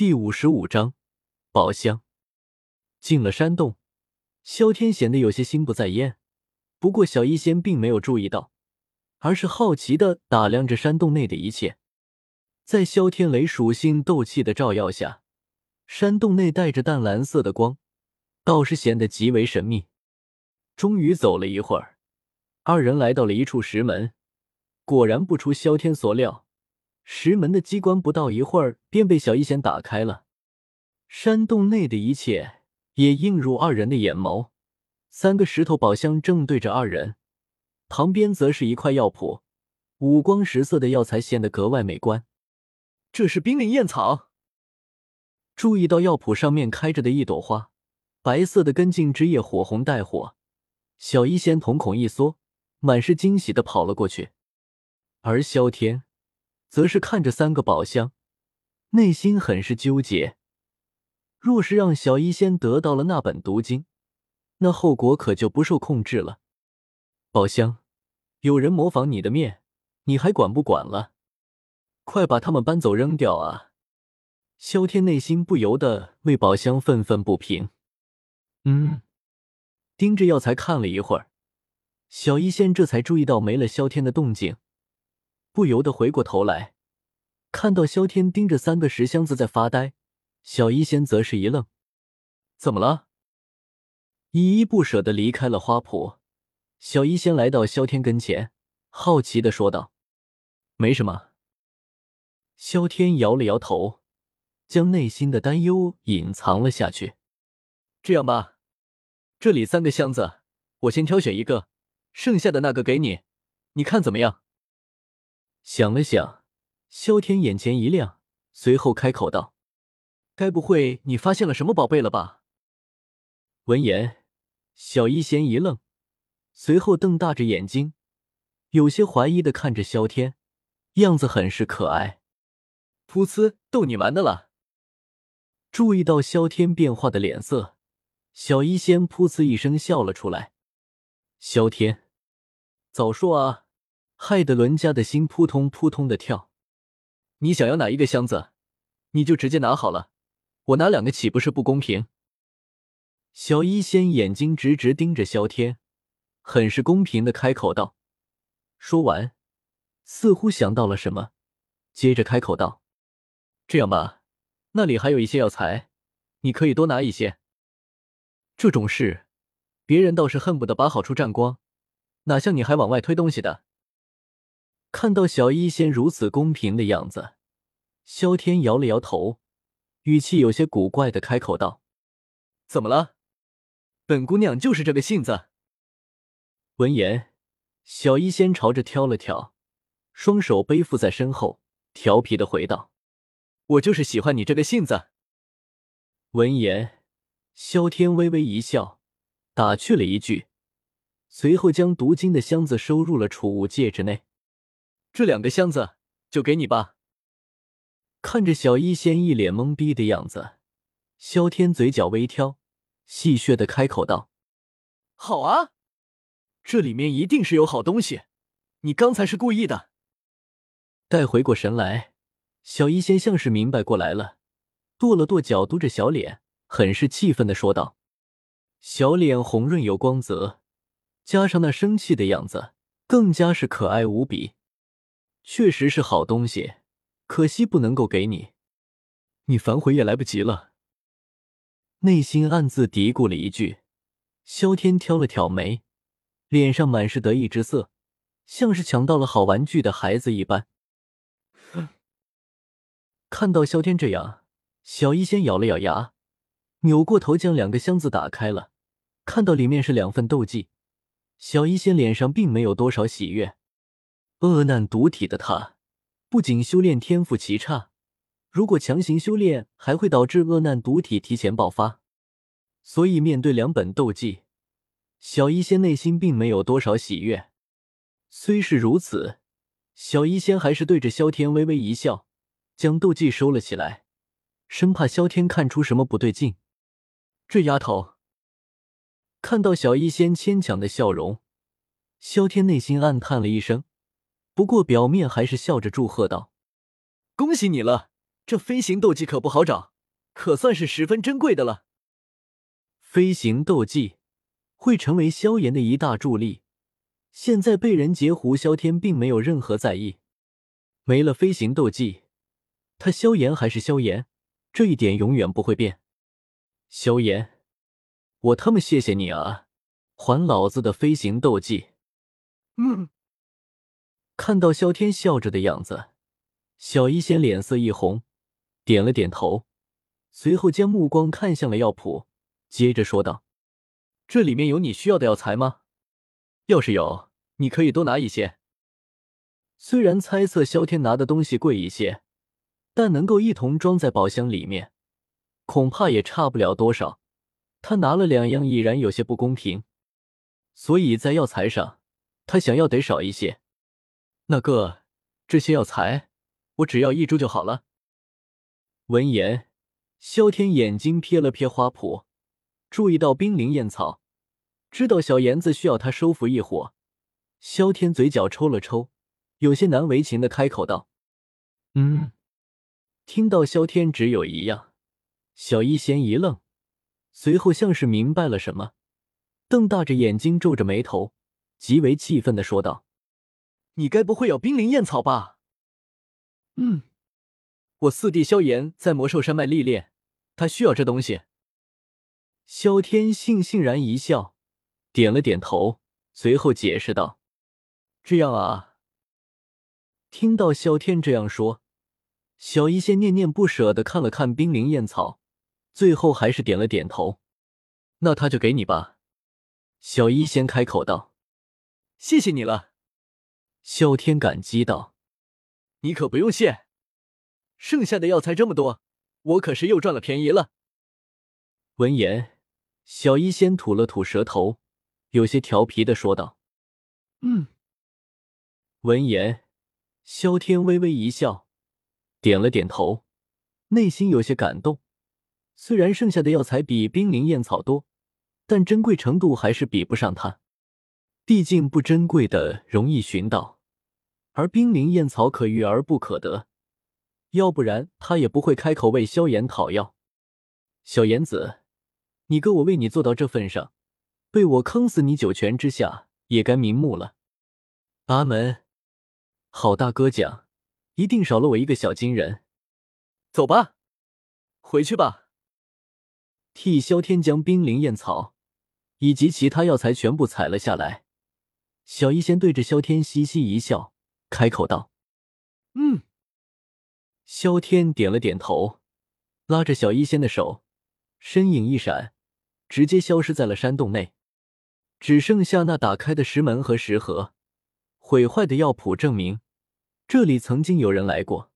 第五十五章宝箱。进了山洞，萧天显得有些心不在焉。不过小医仙并没有注意到，而是好奇的打量着山洞内的一切。在萧天雷属性斗气的照耀下，山洞内带着淡蓝色的光，倒是显得极为神秘。终于走了一会儿，二人来到了一处石门，果然不出萧天所料。石门的机关不到一会儿便被小一仙打开了，山洞内的一切也映入二人的眼眸。三个石头宝箱正对着二人，旁边则是一块药谱，五光十色的药材显得格外美观。这是冰灵燕草。注意到药谱上面开着的一朵花，白色的根茎枝叶火红带火，小一仙瞳孔一缩，满是惊喜的跑了过去，而萧天。则是看着三个宝箱，内心很是纠结。若是让小医仙得到了那本毒经，那后果可就不受控制了。宝箱，有人模仿你的面，你还管不管了？快把他们搬走扔掉啊！萧天内心不由得为宝箱愤愤不平。嗯，盯着药材看了一会儿，小医仙这才注意到没了萧天的动静。不由得回过头来，看到萧天盯着三个石箱子在发呆，小医仙则是一愣：“怎么了？”依依不舍的离开了花圃，小医仙来到萧天跟前，好奇的说道：“没什么。”萧天摇了摇头，将内心的担忧隐藏了下去。这样吧，这里三个箱子，我先挑选一个，剩下的那个给你，你看怎么样？想了想，萧天眼前一亮，随后开口道：“该不会你发现了什么宝贝了吧？”闻言，小医仙一愣，随后瞪大着眼睛，有些怀疑的看着萧天，样子很是可爱。噗呲，逗你玩的了。注意到萧天变化的脸色，小医仙噗呲一声笑了出来。萧天，早说啊！害得伦家的心扑通扑通的跳。你想要哪一个箱子，你就直接拿好了。我拿两个岂不是不公平？小医仙眼睛直直盯着萧天，很是公平的开口道。说完，似乎想到了什么，接着开口道：“这样吧，那里还有一些药材，你可以多拿一些。这种事，别人倒是恨不得把好处占光，哪像你还往外推东西的。”看到小医仙如此公平的样子，萧天摇了摇头，语气有些古怪的开口道：“怎么了？本姑娘就是这个性子。”闻言，小医仙朝着挑了挑，双手背负在身后，调皮的回道：“我就是喜欢你这个性子。”闻言，萧天微微一笑，打趣了一句，随后将毒经的箱子收入了储物戒指内。这两个箱子就给你吧。看着小医仙一脸懵逼的样子，萧天嘴角微挑，戏谑的开口道：“好啊，这里面一定是有好东西，你刚才是故意的。”待回过神来，小医仙像是明白过来了，跺了跺脚，嘟着小脸，很是气愤的说道：“小脸红润有光泽，加上那生气的样子，更加是可爱无比。”确实是好东西，可惜不能够给你，你反悔也来不及了。内心暗自嘀咕了一句。萧天挑了挑眉，脸上满是得意之色，像是抢到了好玩具的孩子一般。看到萧天这样，小医仙咬了咬牙，扭过头将两个箱子打开了，看到里面是两份斗技，小医仙脸上并没有多少喜悦。恶难毒体的他，不仅修炼天赋奇差，如果强行修炼，还会导致恶难毒体提前爆发。所以面对两本斗技，小医仙内心并没有多少喜悦。虽是如此，小医仙还是对着萧天微微一笑，将斗技收了起来，生怕萧天看出什么不对劲。这丫头看到小医仙牵强的笑容，萧天内心暗叹了一声。不过表面还是笑着祝贺道：“恭喜你了，这飞行斗技可不好找，可算是十分珍贵的了。飞行斗技会成为萧炎的一大助力。现在被人截胡，萧天并没有任何在意。没了飞行斗技，他萧炎还是萧炎，这一点永远不会变。萧炎，我他妈谢谢你啊！还老子的飞行斗技！嗯。看到萧天笑着的样子，小医仙脸色一红。点了点头，随后将目光看向了药铺，接着说道：“这里面有你需要的药材吗？要是有，你可以多拿一些。虽然猜测萧天拿的东西贵一些，但能够一同装在宝箱里面，恐怕也差不了多少。他拿了两样，已然有些不公平，所以在药材上，他想要得少一些。那个，这些药材，我只要一株就好了。”闻言，萧天眼睛瞥了瞥花圃，注意到冰灵燕草，知道小妍子需要他收服一伙。萧天嘴角抽了抽，有些难为情的开口道：“嗯。”听到萧天只有一样，小医仙一愣，随后像是明白了什么，瞪大着眼睛，皱着眉头，极为气愤的说道：“你该不会要冰灵燕草吧？”“嗯。”我四弟萧炎在魔兽山脉历练，他需要这东西。萧天悻悻然一笑，点了点头，随后解释道：“这样啊。”听到萧天这样说，小医仙念念不舍的看了看冰灵燕草，最后还是点了点头。那他就给你吧。”小医仙开口道。“谢谢你了。”萧天感激道。“你可不用谢。”剩下的药材这么多，我可是又赚了便宜了。闻言，小医仙吐了吐舌头，有些调皮的说道：“嗯。”闻言，萧天微微一笑，点了点头，内心有些感动。虽然剩下的药材比冰灵燕草多，但珍贵程度还是比不上它。毕竟不珍贵的容易寻到，而冰灵燕草可遇而不可得。要不然他也不会开口为萧炎讨要。小炎子，你哥我为你做到这份上，被我坑死你九泉之下也该瞑目了。阿门。好大哥讲，一定少了我一个小金人。走吧，回去吧。替萧天将冰灵燕草以及其他药材全部采了下来。小医仙对着萧天嘻嘻一笑，开口道：“嗯。”萧天点了点头，拉着小医仙的手，身影一闪，直接消失在了山洞内。只剩下那打开的石门和石盒，毁坏的药谱证明这里曾经有人来过。